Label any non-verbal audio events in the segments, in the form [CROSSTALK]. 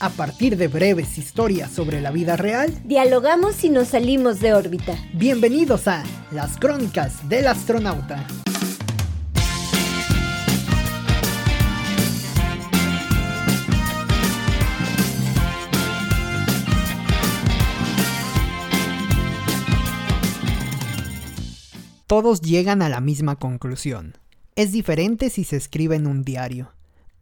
A partir de breves historias sobre la vida real, dialogamos y nos salimos de órbita. Bienvenidos a Las Crónicas del Astronauta. Todos llegan a la misma conclusión. Es diferente si se escribe en un diario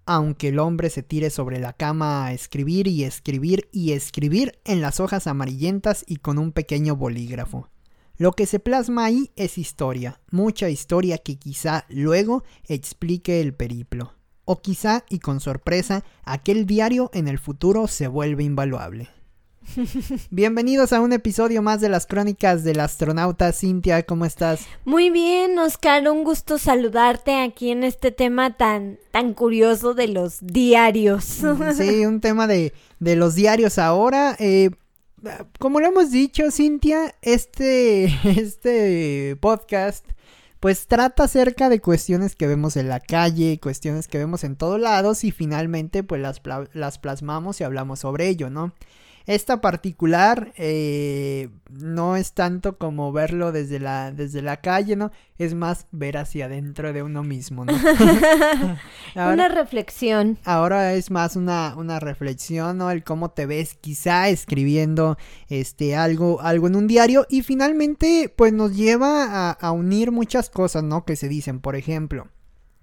aunque el hombre se tire sobre la cama a escribir y escribir y escribir en las hojas amarillentas y con un pequeño bolígrafo. Lo que se plasma ahí es historia, mucha historia que quizá luego explique el periplo. O quizá, y con sorpresa, aquel diario en el futuro se vuelve invaluable. [LAUGHS] Bienvenidos a un episodio más de las crónicas del astronauta. Cintia, ¿cómo estás? Muy bien, Oscar, un gusto saludarte aquí en este tema tan, tan curioso de los diarios. Sí, [LAUGHS] un tema de, de los diarios ahora. Eh, como lo hemos dicho, Cintia, este, [LAUGHS] este podcast pues trata acerca de cuestiones que vemos en la calle, cuestiones que vemos en todos lados y finalmente pues las, las plasmamos y hablamos sobre ello, ¿no? Esta particular eh, no es tanto como verlo desde la, desde la calle, ¿no? Es más ver hacia adentro de uno mismo, ¿no? [LAUGHS] una reflexión. Ahora es más una, una reflexión, ¿no? El cómo te ves quizá escribiendo este algo, algo en un diario. Y finalmente, pues nos lleva a, a unir muchas cosas, ¿no? Que se dicen, por ejemplo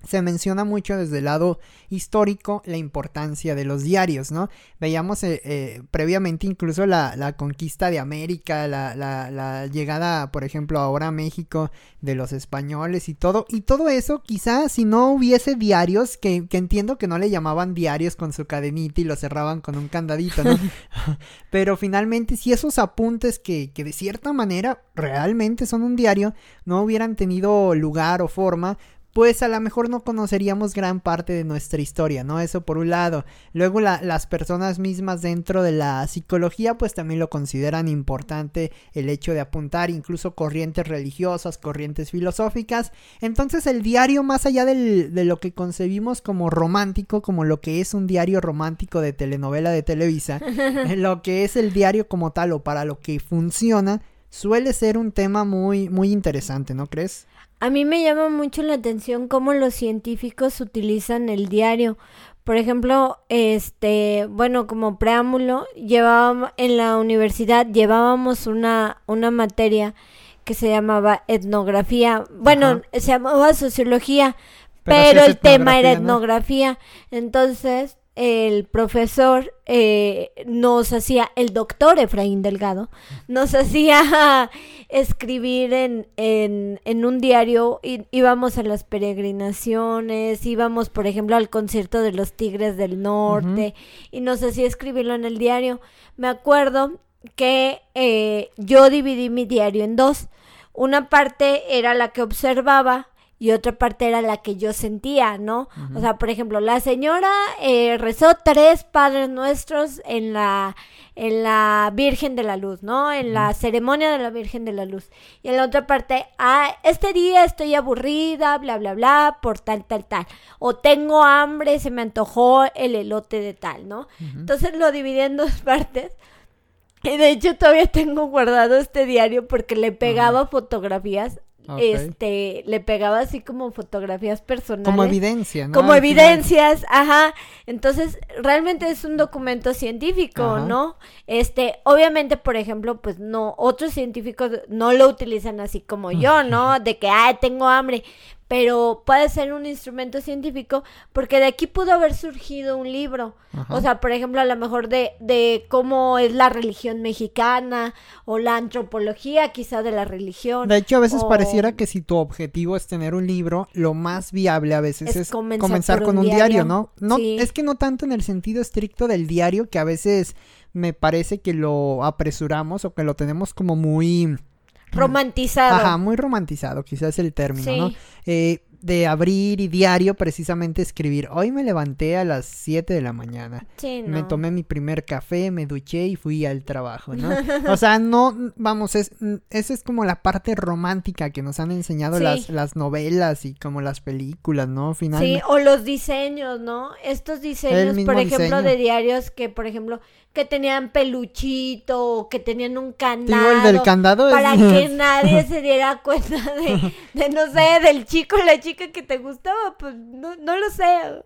se menciona mucho desde el lado histórico la importancia de los diarios, ¿no? Veíamos eh, eh, previamente incluso la, la, conquista de América, la, la, la, llegada, por ejemplo, ahora a México de los españoles y todo, y todo eso quizás si no hubiese diarios, que, que, entiendo que no le llamaban diarios con su cadenita y lo cerraban con un candadito, ¿no? [LAUGHS] Pero finalmente si esos apuntes que, que de cierta manera realmente son un diario, no hubieran tenido lugar o forma, pues a lo mejor no conoceríamos gran parte de nuestra historia, ¿no? Eso por un lado. Luego las personas mismas dentro de la psicología pues también lo consideran importante el hecho de apuntar incluso corrientes religiosas, corrientes filosóficas. Entonces el diario más allá del, de lo que concebimos como romántico, como lo que es un diario romántico de telenovela de Televisa, [LAUGHS] lo que es el diario como tal o para lo que funciona, suele ser un tema muy, muy interesante, ¿no crees? A mí me llama mucho la atención cómo los científicos utilizan el diario. Por ejemplo, este, bueno, como preámbulo, llevábamos en la universidad llevábamos una una materia que se llamaba etnografía. Bueno, se llamaba sociología, pero, el tema era etnografía. Entonces, el profesor eh, nos hacía, el doctor Efraín Delgado, nos hacía [LAUGHS] escribir en, en, en un diario, y, íbamos a las peregrinaciones, íbamos, por ejemplo, al concierto de los Tigres del Norte, y nos hacía escribirlo en el diario. Me acuerdo que eh, yo dividí mi diario en dos. Una parte era la que observaba y otra parte era la que yo sentía, ¿no? O sea, por ejemplo, la señora eh, rezó tres Padres Nuestros en la, en la Virgen de la Luz, ¿no? En la ceremonia de la Virgen de la Luz. Y en la otra parte, ah, este día estoy aburrida, bla, bla, bla, por tal, tal, tal. O tengo hambre, se me antojó el elote de tal, ¿no? Entonces lo dividí en dos [LAUGHS] partes. Y de hecho todavía tengo guardado este diario porque le pegaba fotografías este, le pegaba así como fotografías personales. Como evidencia, ¿no? Como evidencias, ajá. Entonces, realmente es un documento científico, ¿no? Este, obviamente, por ejemplo, pues no, otros científicos no lo utilizan así como yo, ¿no? De que, ay, tengo hambre pero puede ser un instrumento científico porque de aquí pudo haber surgido un libro. O sea, por ejemplo, a lo mejor de, de cómo es la religión mexicana o la antropología quizá de la religión. De hecho, a veces pareciera que si tu objetivo es tener un libro, lo más viable a veces es, comenzar, con un diario, ¿no? No, es que no tanto en el sentido estricto del diario, que a veces me parece que lo apresuramos o que lo tenemos como muy Romantizado. Ajá, muy romantizado, quizás el término, ¿no? Eh, de abrir y diario precisamente escribir. Hoy me levanté a las 7 de la mañana. Sí, no. Me tomé mi primer café, me duché y fui al trabajo, ¿no? [LAUGHS] o sea, no, vamos, es, esa es como la parte romántica que nos han enseñado Sí. las, las novelas y como las películas, ¿no? Finalmente. Sí, o los diseños, ¿no? Estos diseños, por ejemplo, diseño. de diarios que, por ejemplo, que tenían peluchito que tenían un Digo, candado. el del candado es- para [LAUGHS] que nadie se diera cuenta de, de, no sé, del chico o la chica que te gustaba, pues no, no lo sé,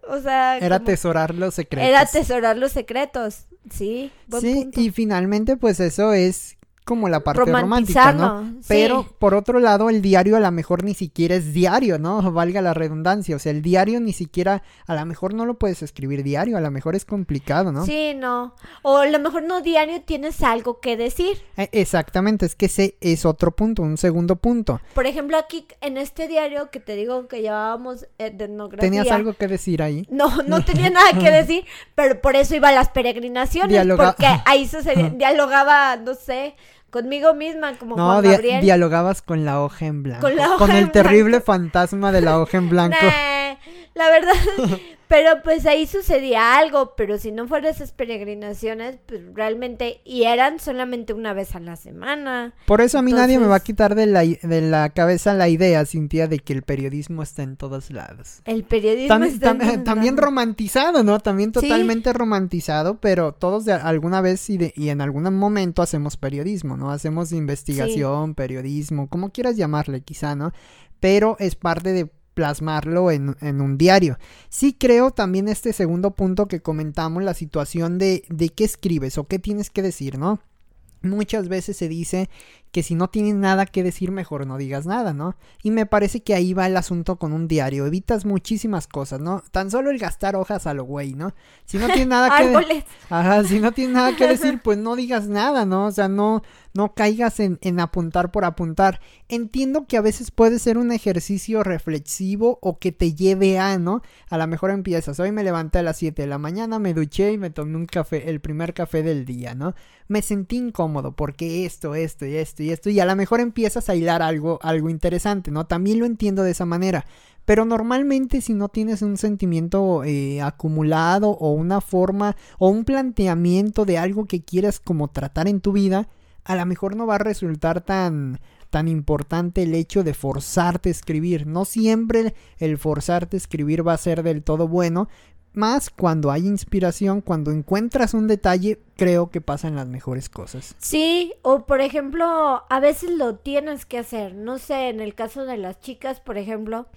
o sea, Era como- atesorar los secretos. era atesorar los secretos, sí, buen Sí, punto. y finalmente pues eso es como la parte romántica, ¿no? Sí. Pero por otro lado, el diario a lo mejor ni siquiera es diario, ¿no? [LAUGHS] Valga la redundancia. O sea, el diario ni siquiera, a lo mejor no lo puedes escribir diario, a lo mejor es complicado, ¿no? Sí, no. O a lo mejor no diario tienes algo que decir. Eh, Exactamente, es que ese es otro punto, un segundo punto. Por ejemplo, aquí en este diario que te digo que llevábamos eh, etnografía. ¿Tenías algo que decir ahí? No, [LAUGHS] no tenía nada que decir, pero por eso iba a las peregrinaciones, Dialoga- porque ahí [LAUGHS] sucedía, dialogaba, no sé, conmigo misma, como No, Juan dialogabas con la hoja en blanco. Con la hoja el en terrible fantasma de la hoja en [LAUGHS] blanco. Nah, la verdad, [LAUGHS] pero pues ahí sucedía algo, pero si no fuera esas peregrinaciones, pues realmente, y eran solamente una vez a la semana. Por eso a mí nadie me va a quitar de la, de la cabeza la idea, Cintia, de que el periodismo está en todos lados. El periodismo Tam- está en tam- todos también lados. romantizado, ¿no? También Sí. totalmente romantizado, pero todos de alguna vez y, de- y en algún momento hacemos periodismo, ¿no? Hacemos investigación, periodismo, como quieras llamarle quizá, ¿no? Pero es parte de plasmarlo en, en un diario. Sí creo también este segundo punto que comentamos, la situación de, de qué escribes o qué tienes que decir, ¿no? Muchas veces se dice que si no tienes nada que decir, mejor no digas nada, ¿no? Y me parece que ahí va el asunto con un diario. Evitas muchísimas cosas, ¿no? Tan solo el gastar hojas a lo güey, ¿no? Si no tienes nada [LAUGHS] que... de- Árboles. Ajá, si no tienes nada que decir, [LAUGHS] pues no digas nada, ¿no? O sea, no, no caigas en, en apuntar por apuntar. Entiendo que a veces puede ser un ejercicio reflexivo o que te lleve a, ¿no? A lo mejor empiezas, hoy me levanté a las 7 de la mañana, me duché y me tomé un café, el primer café del día, ¿no? Me sentí incómodo porque esto, esto y esto y esto, y a lo mejor empiezas a hilar algo, algo interesante, ¿no? También lo entiendo de esa manera. Pero normalmente si no tienes un sentimiento eh, acumulado o una forma o un planteamiento de algo que quieras como tratar en tu vida, a lo mejor no va a resultar tan tan importante el hecho de forzarte a escribir. No siempre el forzarte a escribir va a ser del todo bueno, más cuando hay inspiración, cuando encuentras un detalle, creo que pasan las mejores cosas. Sí, o por ejemplo, a veces lo tienes que hacer. No sé, en el caso de las chicas, por ejemplo,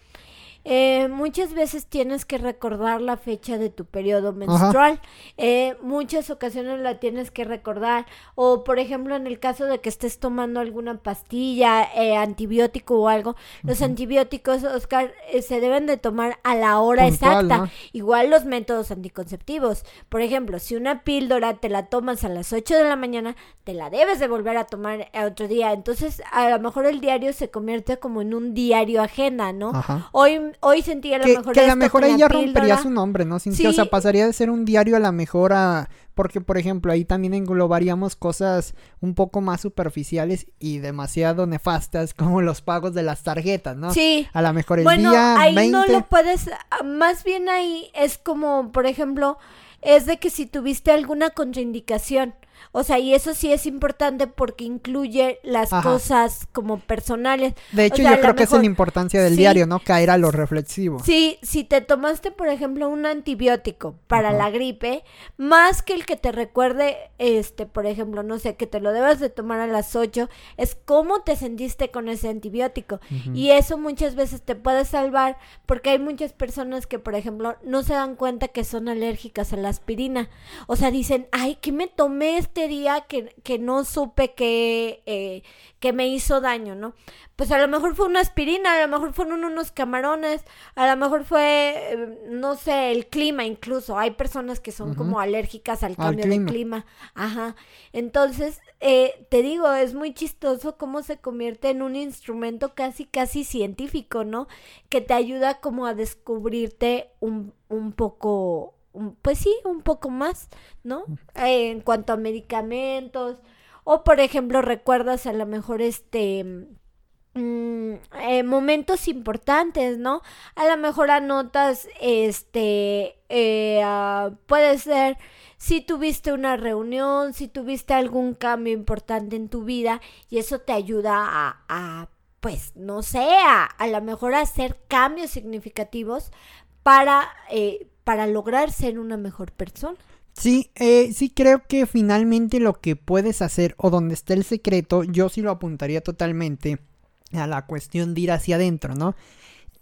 eh, muchas veces tienes que recordar la fecha de tu periodo menstrual. Eh, muchas ocasiones la tienes que recordar. O por ejemplo, en el caso de que estés tomando alguna pastilla, eh, antibiótico o algo, los antibióticos, Oscar, eh, se deben de tomar a la hora Puntual, exacta. ¿no? Igual los métodos anticonceptivos. Por ejemplo, si una píldora te la tomas a las 8 de la mañana, te la debes de volver a tomar a otro día. Entonces, a lo mejor el diario se convierte como en un diario agenda, ¿no? Ajá. Hoy, hoy sentí a lo que, mejor que a lo mejor con ahí la ya rompería su nombre, ¿no? Cintia? O sea, Sí. pasaría de ser un diario a la mejor a... Porque, por ejemplo, ahí también englobaríamos cosas un poco más superficiales y demasiado nefastas, [LAUGHS] como los pagos de las tarjetas, ¿no? Sí. A lo mejor el bueno, día ahí 20... no lo puedes, ah, más bien ahí es como, por ejemplo, es de que si tuviste alguna contraindicación, o sea, y eso sí es importante porque incluye las Ajá. cosas como personales. De hecho, o sea, a yo creo que es la importancia del sí. diario, ¿no? Caer a lo reflexivo. Sí, si te tomaste, por ejemplo, un antibiótico para Ajá. la gripe, más que el que te recuerde, este, por ejemplo, no sé, que te lo debas de tomar a las 8, es cómo te sentiste con ese antibiótico. Y eso muchas veces te puede salvar porque hay muchas personas que, por ejemplo, no se dan cuenta que son alérgicas a la aspirina. O sea, dicen, ay, ¿qué me tomé este día que, que no supe que, eh, que me hizo daño, ¿no? Pues a lo mejor fue una aspirina, a lo mejor fueron unos camarones, a lo mejor fue, eh, no sé, el clima incluso. Hay personas que son como alérgicas al Al cambio clima. de clima. Ajá. Entonces, eh, te digo, es muy chistoso cómo se convierte en un instrumento casi, casi científico, ¿no? Que te ayuda como a descubrirte un, un poco, pues sí, un poco más, ¿no? Eh, en cuanto a medicamentos. O, por ejemplo, recuerdas a lo mejor este mm, eh, momentos importantes, ¿no? A lo mejor anotas, este, eh, ah, puede ser si tuviste una reunión, si tuviste algún cambio importante en tu vida y eso te ayuda a, a pues, no sé, a, a lo mejor hacer cambios significativos para, eh, para lograr ser una mejor persona. Sí, eh, sí creo que finalmente lo que puedes hacer o donde está el secreto, yo sí lo apuntaría totalmente a la cuestión de ir hacia adentro, ¿no?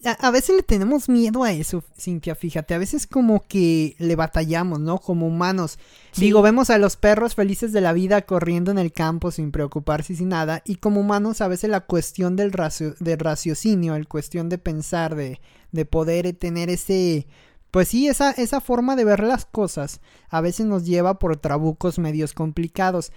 A, veces le tenemos miedo a eso, Cintia, fíjate, a veces como que le batallamos, ¿no? Como humanos. Digo, vemos a los perros felices de la vida corriendo en el campo sin preocuparse y sin nada, y como humanos a veces la cuestión del, del raciocinio, el cuestión de pensar, de, de poder tener ese pues sí, esa, esa forma de ver las cosas a veces nos lleva por trabucos medios complicados.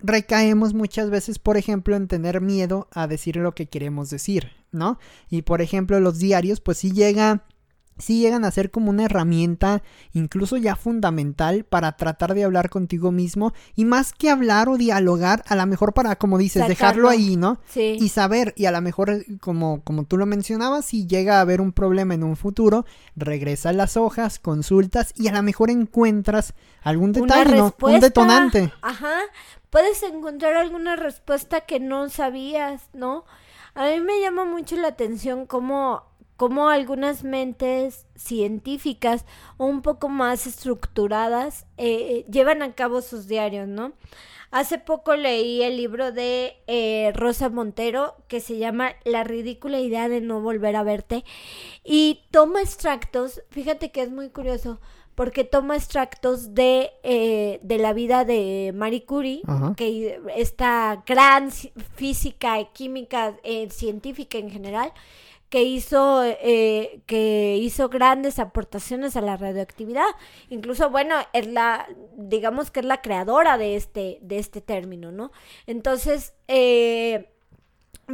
Recaemos muchas veces, por ejemplo, en tener miedo a decir lo que queremos decir, ¿no? Y por ejemplo, los diarios, pues sí llega sí llegan a ser como una herramienta incluso ya fundamental para tratar de hablar contigo mismo y más que hablar o dialogar, a lo mejor para, como dices, dejarlo ahí, ¿no? Sí. Y saber, y a lo mejor, como, como tú lo mencionabas, si llega a haber un problema en un futuro, regresas las hojas, consultas y a lo mejor encuentras algún detalle, ¿no? Un detonante. Ajá, puedes encontrar alguna respuesta que no sabías, ¿no? A mí me llama mucho la atención cómo como algunas mentes científicas un poco más estructuradas eh, llevan a cabo sus diarios, ¿no? Hace poco leí el libro de eh, Rosa Montero que se llama La ridícula idea de no volver a verte y toma extractos, fíjate que es muy curioso, porque toma extractos de, eh, de la vida de Marie Curie, que esta gran física, y química, científica en general, que hizo, eh, que hizo grandes aportaciones a la radioactividad. Incluso, bueno, es la, digamos que es la creadora de este, de este término, ¿no? Entonces, eh,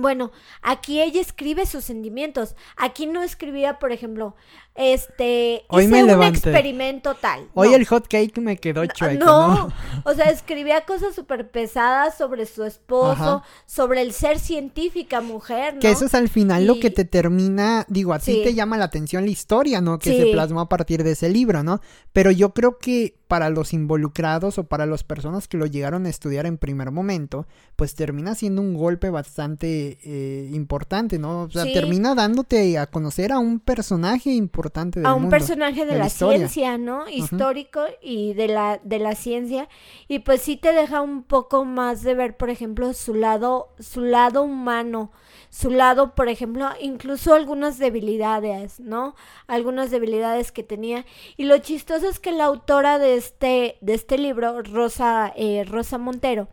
bueno, aquí ella escribe sus sentimientos. Aquí no escribía, por ejemplo, este, Hoy hice un experimento tal. Hoy el hot cake me quedó chueco. No, [LAUGHS] o sea, escribía cosas súper pesadas sobre su esposo, sobre el ser científica mujer, ¿no? Que eso es al final lo que te termina, digo, a ti te llama la atención la historia, ¿no? Que se plasmó a partir de ese libro, ¿no? Pero yo creo que para los involucrados o para las personas que lo llegaron a estudiar en primer momento, pues termina siendo un golpe bastante eh, importante, ¿no? O sea, termina dándote a conocer a un personaje importante a un personaje de, la, ciencia, ¿no? Histórico y de la, de la ciencia. Y pues sí te deja un poco más de ver, por ejemplo, su lado, su lado humano, su lado, por ejemplo, incluso algunas debilidades, ¿no? Algunas debilidades que tenía. Y lo chistoso es que la autora de este, de este libro, Rosa, eh, Rosa Montero,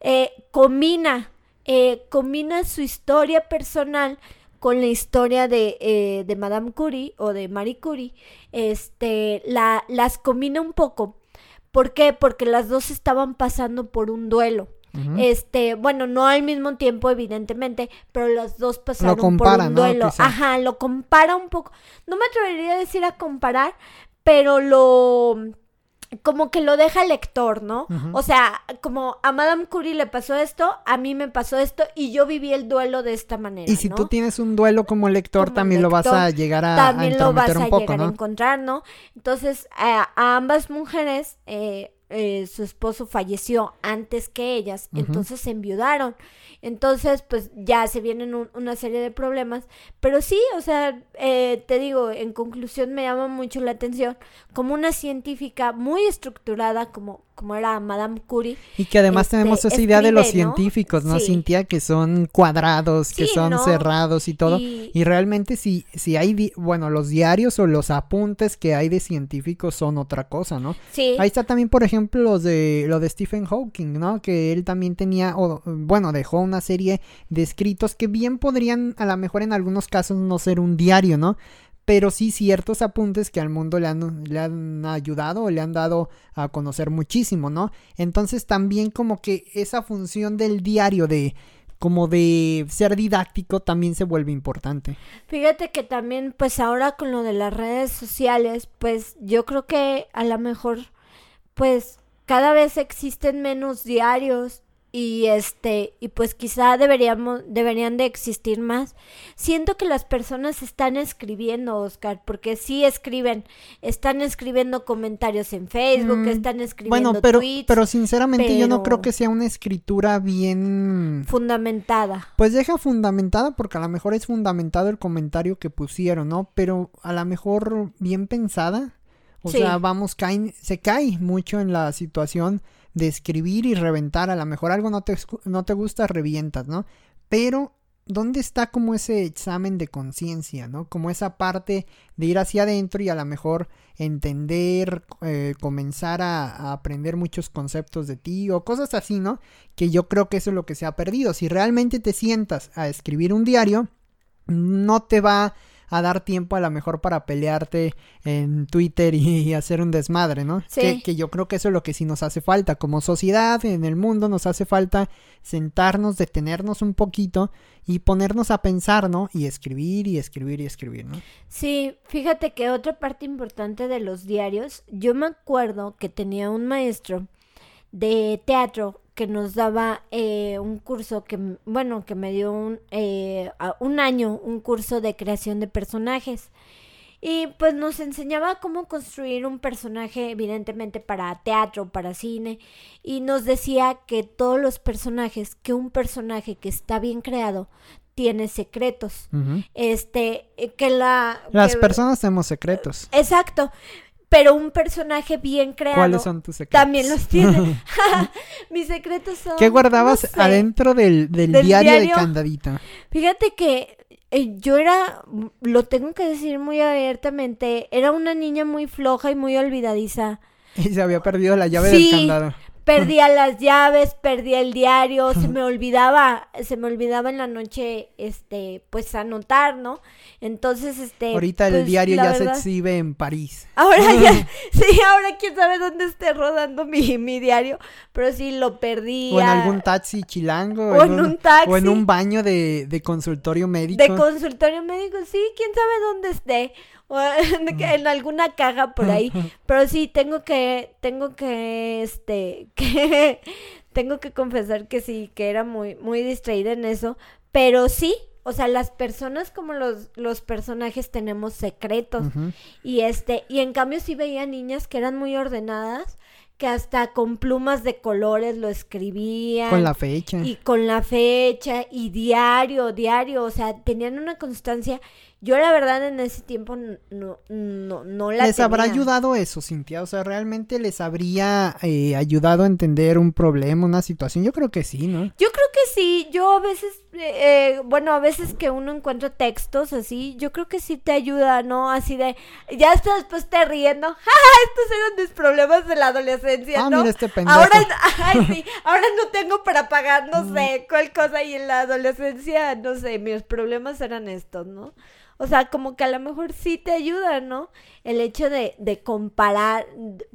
eh, combina, eh, combina su historia personal con la historia de, de Madame Curie o de Marie Curie, este, la, las combina un poco. ¿Por qué? Porque las dos estaban pasando por un duelo. Este, bueno, no al mismo tiempo, evidentemente, pero las dos pasaron por un duelo. Ajá, lo compara un poco. No me atrevería a decir a comparar, pero lo como que lo deja el lector, ¿no? O sea, como a Madame Curie le pasó esto, a mí me pasó esto y yo viví el duelo de esta manera. Y si tú tienes un duelo como lector, también lo vas a llegar a También lo vas a llegar a encontrar, ¿no? Entonces, a, ambas mujeres, eh, eh, su esposo falleció antes que ellas, entonces se enviudaron. Entonces, pues ya se vienen una serie de problemas. Pero sí, o sea, eh, te digo, en conclusión me llama mucho la atención como una científica muy estructurada, como como era Madame Curie. Y que además este, tenemos esa idea de los científicos, ¿no, Cintia? Que son cuadrados, que son cerrados y todo. Y... realmente si, si hay, bueno, los diarios o los apuntes que hay de científicos son otra cosa, ¿no? Sí. Ahí está también, por ejemplo, los de, lo de Stephen Hawking, ¿no? Que él también tenía, o, bueno, dejó una serie de escritos que bien podrían, a lo mejor en algunos casos, no ser un diario, ¿no? Pero sí ciertos apuntes que al mundo le han, le han ayudado o le han dado a conocer muchísimo, ¿no? Entonces también como que esa función del diario de como de ser didáctico también se vuelve importante. Fíjate que también pues ahora con lo de las redes sociales, pues yo creo que a lo mejor pues cada vez existen menos diarios y este y pues quizá deberíamos deberían de existir más siento que las personas están escribiendo Oscar porque sí escriben están escribiendo comentarios en Facebook Mm, están escribiendo Bueno, pero, tweets pero sinceramente yo no creo que sea una escritura bien... fundamentada Pues deja fundamentada porque a lo mejor es fundamentado el comentario que pusieron, ¿no? Pero a lo mejor bien pensada. O Sí. sea, vamos, caen, se cae mucho en la situación de escribir y reventar. A lo mejor algo no te, no te gusta, revientas, ¿no? Pero, ¿dónde está como ese examen de conciencia, ¿no? Como esa parte de ir hacia adentro y a lo mejor entender, eh, comenzar a, a aprender muchos conceptos de ti o cosas así, ¿no? Que yo creo que eso es lo que se ha perdido. Si realmente te sientas a escribir un diario, no te va a dar tiempo a lo mejor para pelearte en Twitter y, hacer un desmadre, ¿no? Sí. Que, que yo creo que eso es lo que sí nos hace falta. Como sociedad, en el mundo, nos hace falta sentarnos, detenernos un poquito y ponernos a pensar, ¿no? Y escribir y escribir y escribir, ¿no? Sí, fíjate que otra parte importante de los diarios, yo me acuerdo que tenía un maestro de teatro que nos daba eh, un curso que, bueno, que me dio un, eh, un año, un curso de creación de personajes. Y pues nos enseñaba cómo construir un personaje, evidentemente para teatro, para cine, y nos decía que todos los personajes, que un personaje que está bien creado, tiene secretos. Este, eh, que la... Las que- personas tenemos secretos. Exacto, pero un personaje bien creado ¿Cuáles son tus secretos? también los tiene. [LAUGHS] [LAUGHS] Mis secretos son... ¿Qué guardabas no sé. adentro del, del Del diario, de. Candadita? Fíjate que eh, yo era, lo tengo que decir muy abiertamente, era una niña muy floja y muy olvidadiza. [LAUGHS] Y se había perdido la llave Sí. del candado. Perdía [LAUGHS] las llaves, perdía el diario, se me olvidaba, se me olvidaba en la noche, este, pues anotar, ¿no? Entonces, este. Ahorita el pues, diario ya se exhibe en París. Ahora ya, [LAUGHS] [LAUGHS] sí, ahora quién sabe dónde esté rodando mi, mi diario, pero sí lo perdí. O en algún taxi chilango. o en un taxi. O en un baño de, de consultorio médico. De consultorio médico, sí, quién sabe dónde esté. O [LAUGHS] en, alguna caja por ahí. [LAUGHS] Pero sí, tengo que, tengo que, este, [LAUGHS] que, tengo que confesar que sí, que era muy, muy distraída en eso. Pero sí, o sea, las personas como los, los personajes tenemos secretos. Y este, y en cambio sí veía niñas que eran muy ordenadas, que hasta con plumas de colores lo escribían. Con la fecha. Y con la fecha y diario, diario, o sea, tenían una constancia. Yo la verdad en ese tiempo no, no, no la ¿Les habrá ayudado eso, Cintia? O sea, ¿realmente les habría eh, ayudado a entender un problema, una situación? Yo creo que sí, ¿no? Yo creo que sí, yo a veces, eh, eh, bueno, a veces que uno encuentra textos así, yo creo que sí te ayuda, ¿no? Así de, ya hasta después te riendo, [LAUGHS] ¡ja! Estos eran mis problemas de la adolescencia, Ah, ¿no? mira este pendejo. Ahora, [LAUGHS] ay, sí, ahora no tengo para pagar, no sé, cuál cosa, y en la adolescencia, no sé, mis problemas eran estos, ¿no? O sea, como que a lo mejor sí te ayuda, ¿no? El hecho de, de comparar,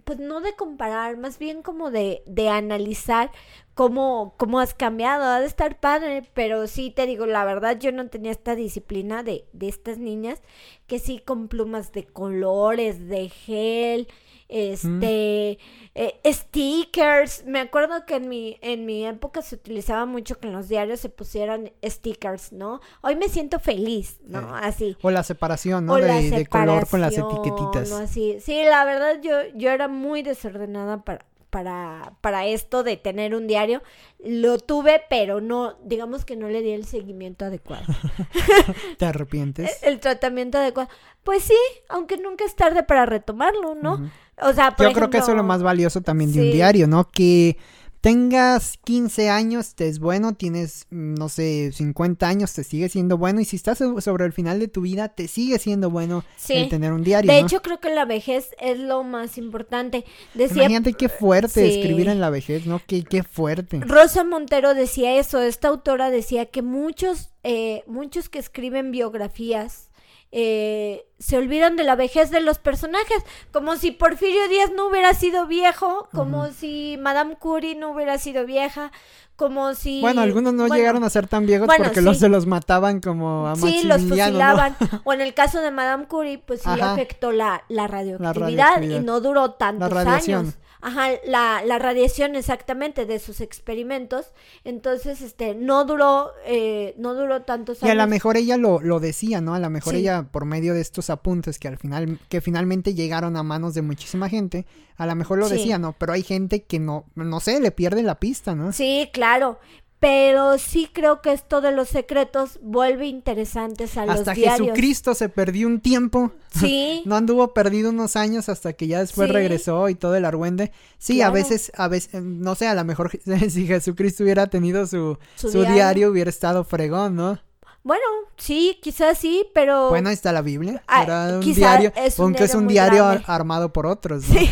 pues no de comparar, más bien como de, de analizar cómo, cómo has cambiado. Ha de estar padre, pero sí te digo, la verdad yo no tenía esta disciplina de, de estas niñas que sí con plumas de colores, de gel, este, eh, stickers. Me acuerdo que en mi, en mi época se utilizaba mucho que en los diarios se pusieran stickers, ¿no? Hoy me siento feliz, ¿no? Eh, Así. O la separación, ¿no? O De, la de color con las separación, etiquetitas. así. Sí, la verdad yo, yo era muy desordenada para, para, para esto de tener un diario. Lo tuve, pero no, digamos que no le di el seguimiento adecuado. [LAUGHS] ¿Te arrepientes? [LAUGHS] el tratamiento adecuado. Pues sí, aunque nunca es tarde para retomarlo, ¿no? O sea, por Yo creo que eso es lo más valioso también de un diario, ¿no? Que tengas 15 años, te es bueno, tienes, mm, no sé, 50 años, te sigue siendo bueno. Y si estás so- sobre el final de tu vida, te sigue siendo bueno Sí. el tener un diario. De ¿no? hecho, creo que la vejez es lo más importante. Decía Imagínate qué fuerte sí. escribir en la vejez, ¿no? Qué, qué fuerte. Rosa Montero decía eso, esta autora decía que muchos, eh, muchos que escriben biografías eh, se olvidan de la vejez de los personajes, como si Porfirio Díaz no hubiera sido viejo, como si Madame Curie no hubiera sido vieja, como si... Bueno, algunos no bueno, llegaron a ser tan viejos bueno, porque sí. los se los mataban como a Sí, los fusilaban. [LAUGHS] O en el caso de Madame Curie, pues sí Ajá. afectó la, la radioactividad, radioactividad. y no duró tantos radiación. años. Ajá, la, la radiación exactamente de sus experimentos. Entonces, este, no duró, eh, no duró tantos años. Y a lo mejor ella lo, lo decía, ¿no? A lo mejor ella, por medio de estos apuntes que al final, que finalmente llegaron a manos de muchísima gente, a lo mejor lo decía, ¿no? Pero hay gente que no, no sé, le pierde la pista, ¿no? Sí, claro pero sí creo que esto de los secretos vuelve interesantes a los diarios. Hasta Jesucristo se perdió un tiempo. [LAUGHS] Sí. no anduvo perdido unos años hasta que ya después regresó y todo el argüende. Sí, a veces, a veces, no sé, a lo mejor [LAUGHS] si Jesucristo hubiera tenido su, su, diario? hubiera estado fregón, ¿no? Bueno, sí, quizás sí, pero... Bueno, ahí está la Biblia. Ah, un diario, aunque es un diario armado por otros, ¿no? Sí,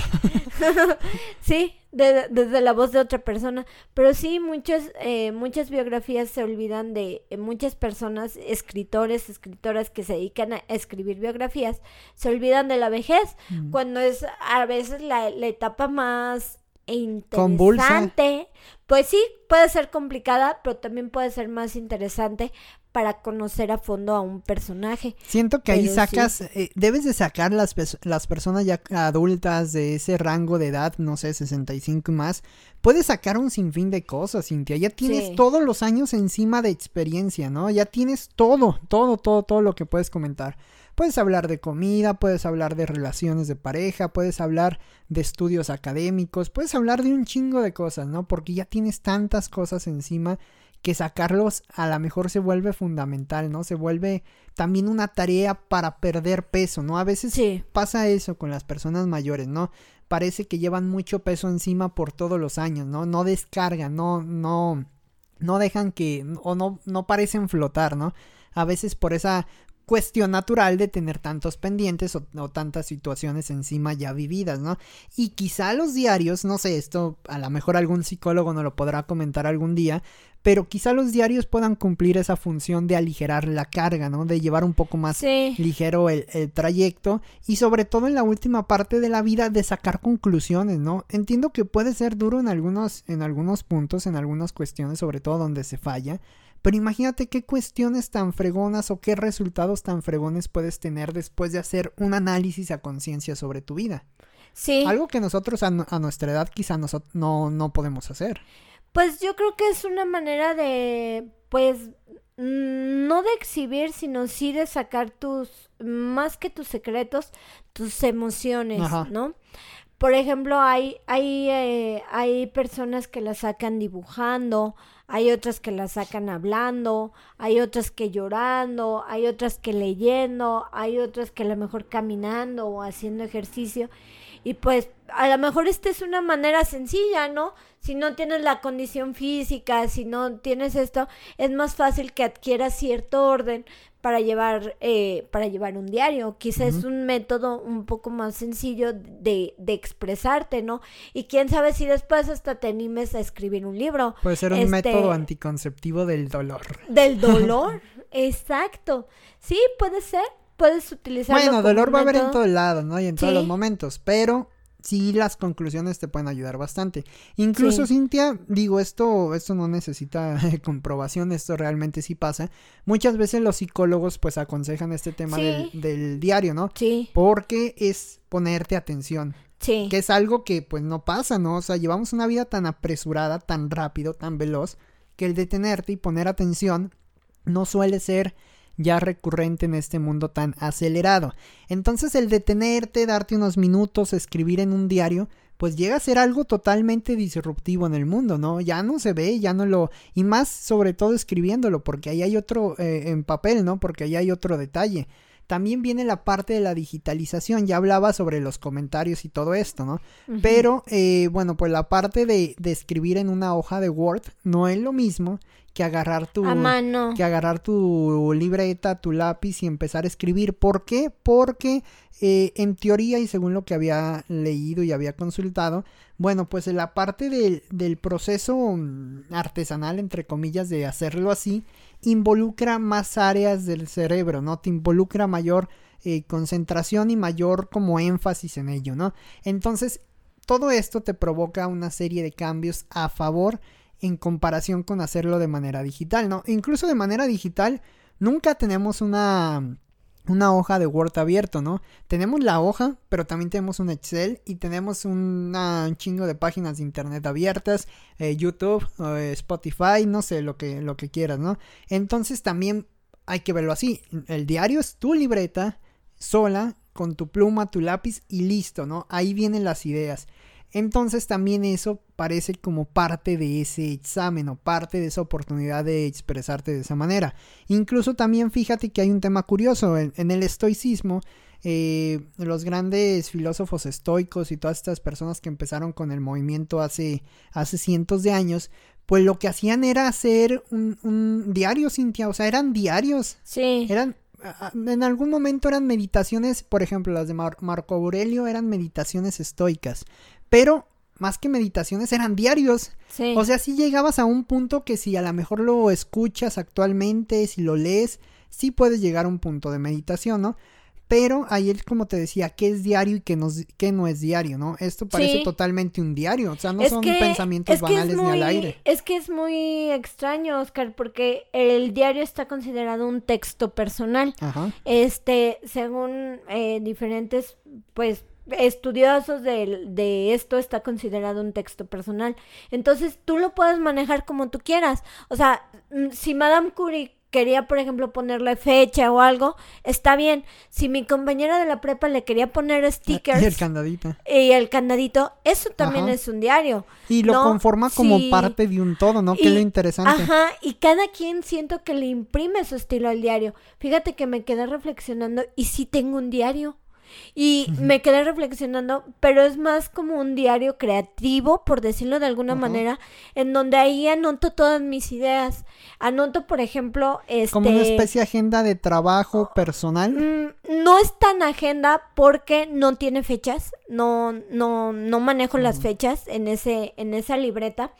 [LAUGHS] sí desde la voz de otra persona. Pero sí, muchas, eh, muchas biografías se olvidan de eh, muchas personas, escritores, escritoras que se dedican a escribir biografías, se olvidan de la vejez, mm. cuando es a veces la, la etapa más interesante. Pues sí, puede ser complicada, pero también puede ser más interesante para conocer a fondo a un personaje. Siento que ahí sacas, eh, debes de sacar las, las personas ya adultas de ese rango de edad, no sé, 65 y más, puedes sacar un sinfín de cosas, Cintia, ya tienes todos los años encima de experiencia, ¿no? Ya tienes todo, todo, todo, todo lo que puedes comentar. Puedes hablar de comida, puedes hablar de relaciones de pareja, puedes hablar de estudios académicos, puedes hablar de un chingo de cosas, ¿no? Porque ya tienes tantas cosas encima que sacarlos a lo mejor se vuelve fundamental, ¿no? Se vuelve también una tarea para perder peso, ¿no? A veces pasa eso con las personas mayores, ¿no? Parece que llevan mucho peso encima por todos los años, ¿no? No descargan, no, no, no dejan que, o no, no parecen flotar, ¿no? A veces por esa cuestión natural de tener tantos pendientes o, tantas situaciones encima ya vividas, ¿no? Y quizá los diarios, no sé, esto a lo mejor algún psicólogo nos lo podrá comentar algún día, pero quizá los diarios puedan cumplir esa función de aligerar la carga, ¿no? De llevar un poco más ligero el, el, trayecto y sobre todo en la última parte de la vida de sacar conclusiones, ¿no? Entiendo que puede ser duro en algunos, en algunos puntos, en algunas cuestiones, sobre todo donde se falla, pero imagínate qué cuestiones tan fregonas o qué resultados tan fregones puedes tener después de hacer un análisis a conciencia sobre tu vida. Sí. Algo que nosotros a, nuestra edad quizá no, no podemos hacer. Pues yo creo que es una manera de, pues, no de exhibir, sino sí de sacar tus, más que tus secretos, tus emociones, ¿no? Por ejemplo, hay, hay, eh, hay personas que la sacan dibujando, hay otras que la sacan hablando, hay otras que llorando, hay otras que leyendo, hay otras que a lo mejor caminando o haciendo ejercicio. Y pues a lo mejor esta es una manera sencilla, ¿no? Si no tienes la condición física, si no tienes esto, es más fácil que adquieras cierto orden para llevar, eh, para llevar un diario. Quizás es un método un poco más sencillo de, de, expresarte, ¿no? Y quién sabe si después hasta te animes a escribir un libro. Puede ser un este método anticonceptivo del dolor. Del dolor, [LAUGHS] exacto. Sí, puede ser. Puedes utilizarlo. Bueno, dolor va a haber en todos lados, ¿no? Y en todos los momentos, pero sí las conclusiones te pueden ayudar bastante. Incluso, Cintia, digo, esto, esto no necesita [LAUGHS] comprobación, esto realmente sí pasa. Muchas veces los psicólogos pues aconsejan este tema del, diario, ¿no? Sí. Porque es ponerte atención. Sí. Que es algo que pues no pasa, ¿no? O sea, llevamos una vida tan apresurada, tan rápido, tan veloz, que el detenerte y poner atención no suele ser ya recurrente en este mundo tan acelerado. Entonces el detenerte, darte unos minutos, escribir en un diario, pues llega a ser algo totalmente disruptivo en el mundo, ¿no? Ya no se ve, ya no lo... Y más sobre todo escribiéndolo, porque ahí hay otro eh, en papel, ¿no? Porque ahí hay otro detalle. También viene la parte de la digitalización, ya hablaba sobre los comentarios y todo esto, ¿no? Pero, eh, bueno, pues la parte de, de escribir en una hoja de Word no es lo mismo que agarrar tu que agarrar tu libreta, tu lápiz y empezar a escribir. ¿Por qué? Porque eh, en teoría y según lo que había leído y había consultado, bueno, pues en la parte del, del proceso mm, artesanal, entre comillas, de hacerlo así, involucra más áreas del cerebro, ¿no? Te involucra mayor eh, concentración y mayor como énfasis en ello, ¿no? Entonces, todo esto te provoca una serie de cambios a favor en comparación con hacerlo de manera digital, ¿no? Incluso de manera digital nunca tenemos una una hoja de Word abierto, ¿no? Tenemos la hoja, pero también tenemos un Excel y tenemos un chingo de páginas de internet abiertas, eh, YouTube, eh, Spotify, no sé, lo que, lo que quieras, ¿no? Entonces también hay que verlo así. El diario es tu libreta sola, con tu pluma, tu lápiz y listo, ¿no? Ahí vienen las ideas. Entonces también eso parece como parte de ese examen o parte de esa oportunidad de expresarte de esa manera. Incluso también fíjate que hay un tema curioso en, el estoicismo. Eh, los grandes filósofos estoicos y todas estas personas que empezaron con el movimiento hace, hace cientos de años, pues lo que hacían era hacer un, un diario, Cintia, o sea, eran diarios. Sí. Eran, en algún momento eran meditaciones, por ejemplo, las de Marco Aurelio eran meditaciones estoicas, pero más que meditaciones eran diarios. O sea, si llegabas a un punto que si a lo mejor lo escuchas actualmente, si lo lees, sí puedes llegar a un punto de meditación, ¿no? Pero ahí es como te decía, qué es diario y qué no, qué no es diario, ¿no? Esto parece totalmente un diario, o sea, no son pensamientos banales ni al aire. Es que es muy extraño, Oscar, porque el diario está considerado un texto personal. Ajá. Este, según eh, diferentes, pues, estudiosos de, de, esto está considerado un texto personal. Entonces tú lo puedes manejar como tú quieras. O sea, mm, si Madame Curie quería, por ejemplo, ponerle fecha o algo, está bien. Si mi compañera de la prepa le quería poner stickers. Y el candadito. Y el candadito, eso también es un diario. Y lo conforma como parte de un todo, ¿no? que es lo interesante. Ajá, y cada quien siento que le imprime su estilo al diario. Fíjate que me quedé reflexionando y sí tengo un diario. Y me quedé reflexionando, pero es más como un diario creativo, por decirlo de alguna manera, en donde ahí anoto todas mis ideas. Anoto, por ejemplo, este... Como una especie de agenda de trabajo personal. Mm, no es tan agenda porque no tiene fechas, no, no, no manejo las fechas en, ese, en esa libreta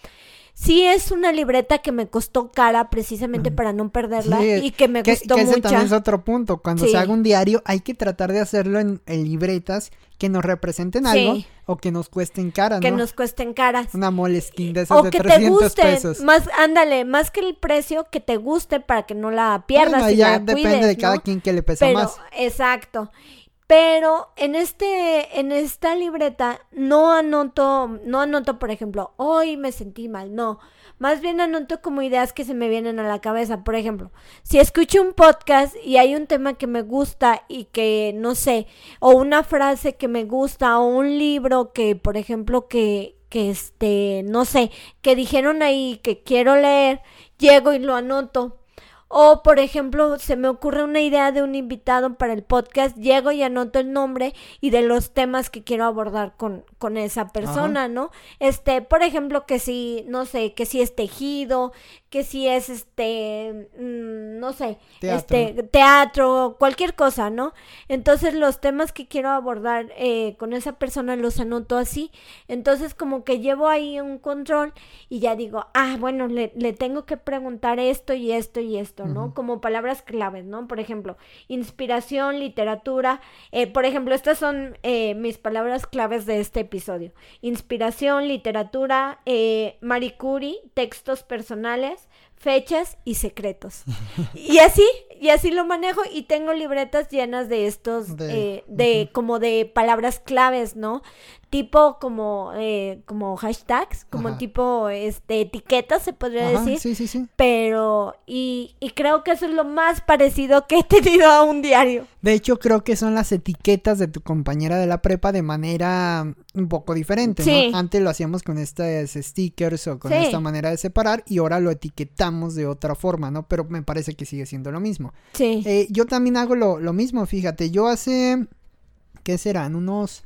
sí es una libreta que me costó cara precisamente para no perderla y que me costó que ese también es otro punto. Cuando se haga un diario hay que tratar de hacerlo en, libretas que nos representen algo o que nos cuesten caras, Que nos cuesten caras. Una moleskin de esas o de que 300 te guste, pesos. Más, ándale, más que el precio, que te guste para que no la pierdas y ya depende de cada quien que le pesa más. Exacto. Pero en este, en esta libreta no anoto, no anoto, por ejemplo, hoy me sentí mal, no. Más bien anoto como ideas que se me vienen a la cabeza. Por ejemplo, si escucho un podcast y hay un tema que me gusta y que no sé, o una frase que me gusta, o un libro que, por ejemplo, que, que este, no sé, que dijeron ahí que quiero leer, llego y lo anoto o, por ejemplo, se me ocurre una idea de un invitado para el podcast, llego y anoto el nombre y de los temas que quiero abordar con, con esa persona, ¿no? Este, por ejemplo, que si, no sé, que si es tejido, que si es este, mm, no sé, teatro. este, teatro, cualquier cosa, ¿no? Entonces los temas que quiero abordar eh, con esa persona los anoto así. Entonces como que llevo ahí un control y ya digo, ah, bueno, le, le tengo que preguntar esto y esto y esto, ¿no? Como palabras claves, ¿no? Por ejemplo, inspiración, literatura. Eh, por ejemplo, estas son eh, mis palabras claves de este episodio. Inspiración, literatura, eh, Marie Curie, textos personales, fechas y secretos. [LAUGHS] y así, y así lo manejo y tengo libretas llenas de estos, de, [LAUGHS] de como de palabras claves, ¿no? Tipo como eh, como hashtags, como tipo este etiquetas se podría decir. Sí, sí, sí. Pero y, y creo que eso es lo más parecido que he tenido a un diario. De hecho, creo que son las etiquetas de tu compañera de la prepa de manera un poco diferente, ¿no? Antes lo hacíamos con estos stickers o con esta manera de separar y ahora lo etiquetamos de otra forma, ¿no? Pero me parece que sigue siendo lo mismo. Sí. Eh, yo también hago lo, lo mismo, fíjate, yo hace ¿qué serán? Unos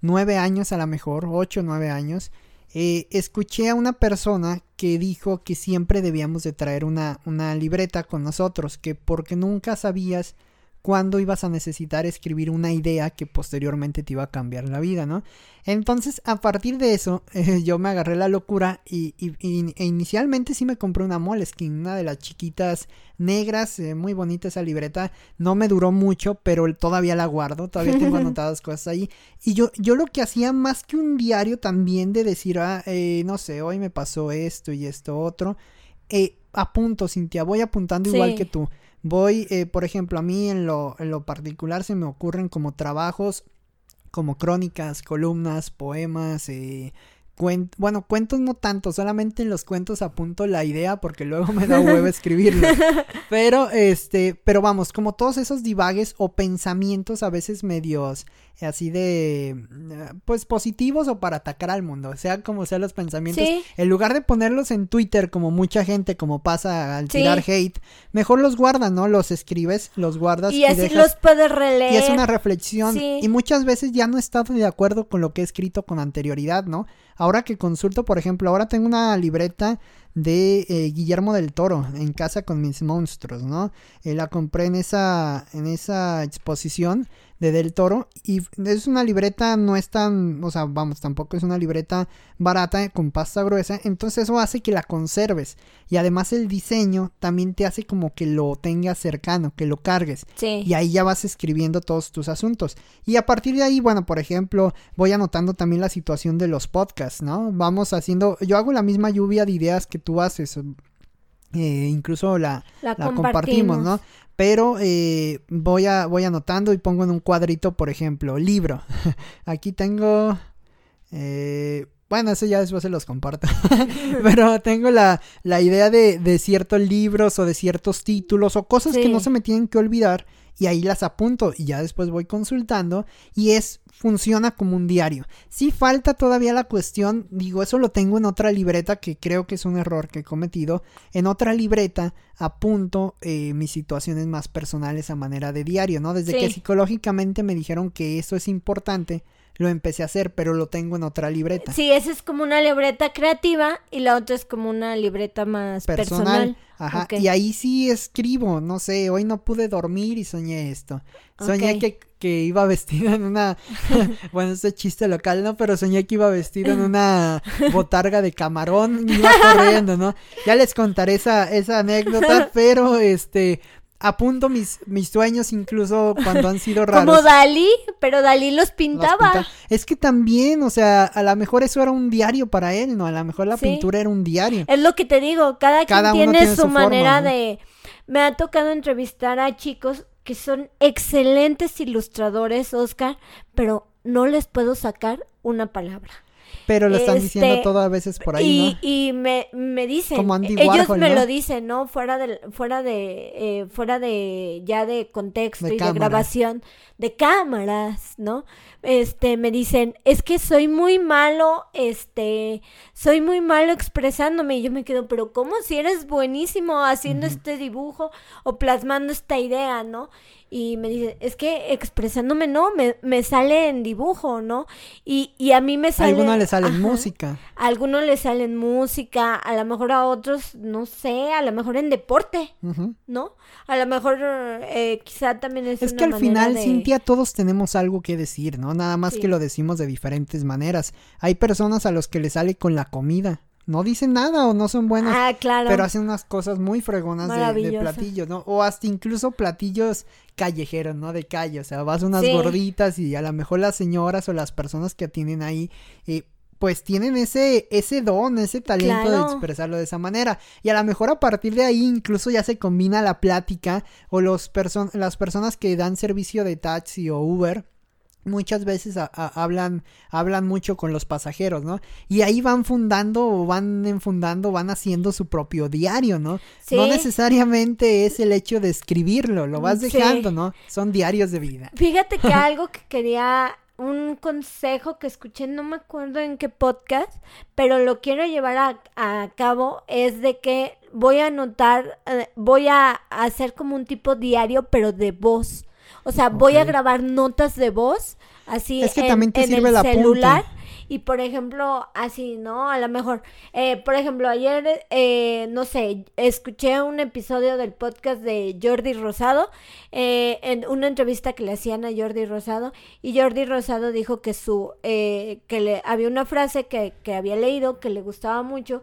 nueve años a lo mejor, ocho, nueve años, eh, escuché a una persona que dijo que siempre debíamos de traer una, una libreta con nosotros, que porque nunca sabías cuándo ibas a necesitar escribir una idea que posteriormente te iba a cambiar la vida, ¿no? Entonces, a partir de eso, eh, [LAUGHS] yo me agarré la locura y, e inicialmente sí me compré una Moleskine, una de las chiquitas negras, eh, muy bonita esa libreta. No me duró mucho, pero todavía la guardo, todavía tengo [LAUGHS] anotadas cosas ahí. Y yo, yo lo que hacía más que un diario también de decir, ah, eh, no sé, hoy me pasó esto y esto otro, apunto, Cintia, voy apuntando igual que tú voy, eh, por ejemplo, a mí en lo, en lo particular se me ocurren como trabajos como crónicas, columnas, poemas, eh, bueno, cuentos no tanto, solamente en los cuentos apunto la idea porque luego me da huevo [LAUGHS] escribirlo. [LAUGHS] Pero, este, pero vamos, como todos esos divagues o pensamientos a veces medios así de, pues positivos o para atacar al mundo, sea como sean los pensamientos. En lugar de ponerlos en Twitter como mucha gente, como pasa al tirar hate, mejor los guardas, ¿no? Los escribes, los guardas. Y, así los puedes releer. Y es una reflexión. Y muchas veces ya no he estado de acuerdo con lo que he escrito con anterioridad, ¿no? Ahora que consulto, por ejemplo, ahora tengo una libreta de eh, Guillermo del Toro en casa con mis monstruos, ¿no? Eh, la compré en esa en esa exposición de Del Toro y es una libreta no es tan, o sea, vamos, tampoco es una libreta barata con pasta gruesa, entonces eso hace que la conserves y además el diseño también te hace como que lo tengas cercano, que lo cargues sí. y ahí ya vas escribiendo todos tus asuntos y a partir de ahí, bueno, por ejemplo, voy anotando también la situación de los podcasts, ¿no? Vamos haciendo, yo hago la misma lluvia de ideas que tú haces, eh, incluso la, la, compartimos, ¿no? pero eh, voy, a, voy anotando y pongo en un cuadrito, por ejemplo, libro. [LAUGHS] Aquí tengo... Eh, bueno, eso ya después se los comparto. [LAUGHS] pero tengo la, la idea de, de, ciertos libros o de ciertos títulos o cosas que no se me tienen que olvidar y ahí las apunto y ya después voy consultando y es funciona como un diario. Si falta todavía la cuestión, digo, eso lo tengo en otra libreta que creo que es un error que he cometido. En otra libreta apunto eh, mis situaciones más personales a manera de diario, ¿no? Desde que psicológicamente me dijeron que eso es importante, lo empecé a hacer, pero lo tengo en otra libreta. Sí, esa es como una libreta creativa y la otra es como una libreta más personal. Ajá, y ahí sí escribo, no sé, hoy no pude dormir y soñé esto. Soñé que, que, iba vestido en una, [LAUGHS] bueno, este chiste local, ¿no? Pero soñé que iba vestido en una [LAUGHS] botarga de camarón y iba corriendo, ¿no? Ya les contaré esa, esa anécdota, [LAUGHS] pero este, apunto mis, mis sueños incluso cuando han sido [LAUGHS] raros. Como Dalí, pero Dalí los pintaba. es que también, o sea, a lo mejor eso era un diario para él, ¿no? A lo mejor la pintura era un diario. Es lo que te digo, cada, quien tiene, su, manera de... Me ha tocado entrevistar a chicos que son excelentes ilustradores, Oscar, pero no les puedo sacar una palabra. Pero lo están diciendo este, todo a veces por ahí, y, Y me, me dicen, ellos me lo dicen, ¿no? Fuera de, fuera de, eh, fuera de, ya de contexto y de grabación, de cámaras, ¿no? Este, me dicen, es que soy muy malo, este, soy muy malo expresándome. Y yo me quedo, pero ¿cómo si eres buenísimo haciendo este dibujo o plasmando esta idea, ¿no? Y me dice, es que expresándome no, me, me sale en dibujo, ¿no? Y, y a mí me sale... A algunos le sale en música. A algunos le sale en música, a lo mejor a otros, no sé, a lo mejor en deporte, ¿no? A lo mejor eh, quizá también es... Es que al final, Cintia, todos tenemos algo que decir, ¿no? Nada más que lo decimos de diferentes maneras. Hay personas a los que le sale con la comida no dicen nada o no son buenos. Ah, claro. Pero hacen unas cosas muy fregonas de, platillos, ¿no? O hasta incluso platillos callejeros, ¿no? De calle. O sea, vas a unas gorditas y a lo mejor las señoras o las personas que tienen ahí, eh, pues tienen ese, ese don, ese talento de expresarlo de esa manera. Y a lo mejor a partir de ahí incluso ya se combina la plática o los las personas que dan servicio de taxi o Uber muchas veces hablan hablan mucho con los pasajeros, ¿no? Y ahí van fundando o van enfundando, van haciendo su propio diario, ¿no? No necesariamente es el hecho de escribirlo, lo vas dejando, ¿no? Son diarios de vida. Fíjate que [LAUGHS] algo que quería un consejo que escuché, no me acuerdo en qué podcast, pero lo quiero llevar a, a cabo, es de que voy a anotar, eh, voy a hacer como un tipo diario, pero de voz. O sea, voy a grabar notas de voz así es que en, el celular. Y por ejemplo, así, ¿no? A lo mejor, eh, por ejemplo, ayer, eh, no sé, escuché un episodio del podcast de Jordi Rosado, eh, en una entrevista que le hacían a Jordi Rosado, y Jordi Rosado dijo que su, que le, había una frase que, que había leído que le gustaba mucho,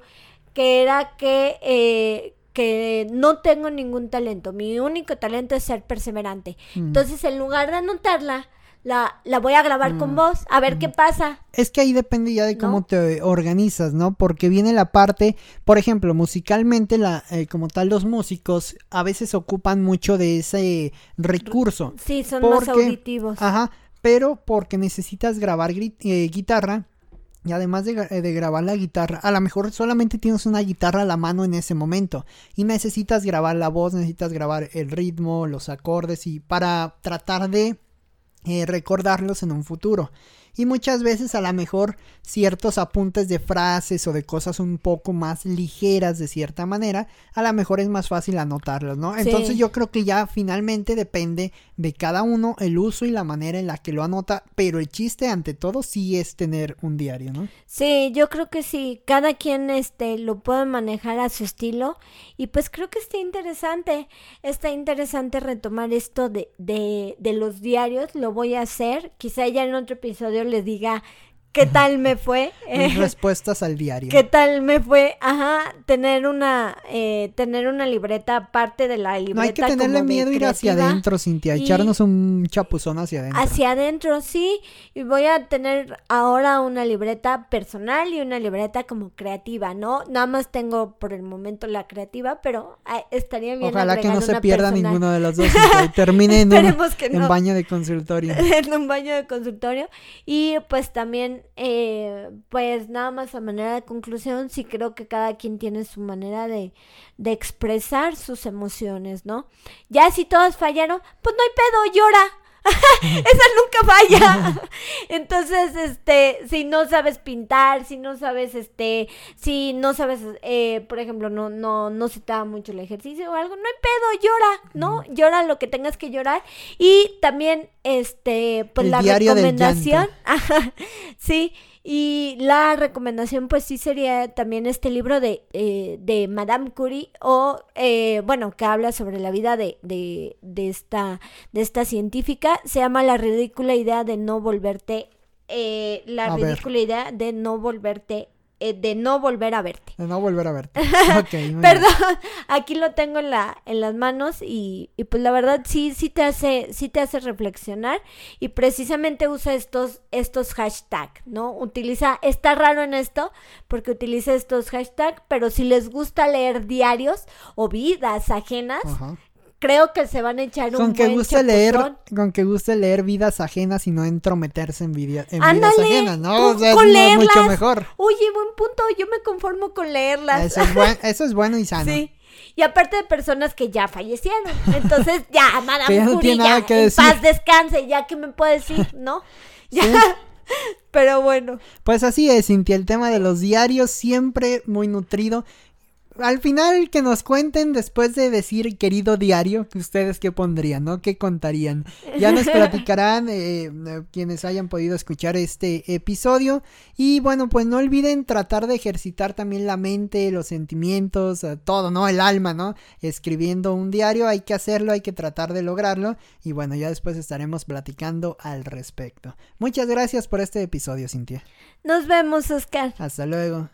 que era que, que no tengo ningún talento, mi único talento es ser perseverante. Mm. Entonces, en lugar de anotarla, la, la voy a grabar con Mm. vos, a ver qué pasa. Es que ahí depende ya de cómo ¿No? te organizas, ¿no? Porque viene la parte, por ejemplo, musicalmente, la, eh, como tal, los músicos a veces ocupan mucho de ese recurso. Sí, son más auditivos. Ajá, pero porque necesitas grabar eh, guitarra. Y además de, gra- de grabar la guitarra, a lo mejor solamente tienes una guitarra a la mano en ese momento. Y necesitas grabar la voz, necesitas grabar el ritmo, los acordes y para tratar de eh, recordarlos en un futuro. Y muchas veces a lo mejor ciertos apuntes de frases o de cosas un poco más ligeras de cierta manera, a lo mejor es más fácil anotarlos, ¿no? Sí. Entonces yo creo que ya finalmente depende de cada uno el uso y la manera en la que lo anota, pero el chiste ante todo sí es tener un diario, ¿no? Sí, yo creo que sí, cada quien este lo puede manejar a su estilo y pues creo que está interesante, está interesante retomar esto de, de, de los diarios, lo voy a hacer, quizá ya en otro episodio les diga qué tal me fue, Mis eh, [LAUGHS] respuestas al diario. qué tal me fue, ajá, tener una, eh, tener una libreta aparte de la libreta No hay que tenerle miedo ir hacia adentro, Cintia, echarnos un chapuzón hacia adentro. Hacia adentro, sí. Y voy a tener ahora una libreta personal y una libreta como creativa, ¿no? Nada más tengo por el momento la creativa, pero estaría bien. Ojalá que no se pierda personal. ninguno de los dos y [LAUGHS] termine en, un, que en no. baño de consultorio. [LAUGHS] en un baño de consultorio. Y pues también, eh, pues nada más a manera de conclusión, sí creo que cada quien tiene su manera de, de expresar sus emociones, ¿no? Ya si todos fallaron, pues no hay pedo, llora. [LAUGHS] Esa nunca falla. [LAUGHS] Entonces, este, si no sabes pintar, si no sabes, este, si no sabes, eh, por ejemplo, no, no, no se te da mucho el ejercicio o algo, no hay pedo, llora, ¿no? Llora lo que tengas que llorar. Y también, este, pues El la recomendación, [LAUGHS] ajá, sí, y la recomendación, pues sí sería también este libro de, eh, de Madame Curie, o, eh, bueno, que habla sobre la vida de, de, de esta, de esta científica. Se llama La ridícula idea de no volverte, eh, la A ver. ridícula idea de no volverte, eh, de no volver a verte. De no volver a verte. [LAUGHS] Perdón, aquí lo tengo en la, en las manos y, y pues la verdad sí, sí te hace, sí te hace reflexionar y precisamente usa estos, estos hashtags, ¿no? Utiliza, está raro en esto porque utiliza estos hashtags, pero si les gusta leer diarios o vidas ajenas, Ajá. Creo que se van a echar un Con que buen guste leer, chapuzón. con que guste leer vidas ajenas y no entrometerse en, vida- en Ándale, vidas ajenas, ¿no? con- O sea, es con leerlas. mucho mejor. Oye, buen punto, yo me conformo con leerlas. Eso es, buen- eso es bueno y [LAUGHS] sano. Sí. Y aparte de personas que ya fallecieron. Entonces, ya, [LAUGHS] Madame Que ya no tiene nada que decir. paz descanse, ya que me puede decir, [LAUGHS] ¿no? Ya. Sí. Pero bueno. Pues así es, Cintia, el tema de los diarios siempre muy nutrido. Al final que nos cuenten después de decir querido diario, que ustedes qué pondrían, ¿no? ¿Qué contarían? Ya nos [LAUGHS] platicarán eh, eh, quienes hayan podido escuchar este episodio. Y bueno, pues no olviden tratar de ejercitar también la mente, los sentimientos, eh, todo, ¿no? El alma, ¿no? Escribiendo un diario, hay que hacerlo, hay que tratar de lograrlo. Y bueno, ya después estaremos platicando al respecto. Muchas gracias por este episodio, Cintia. Nos vemos, Oscar. Hasta luego.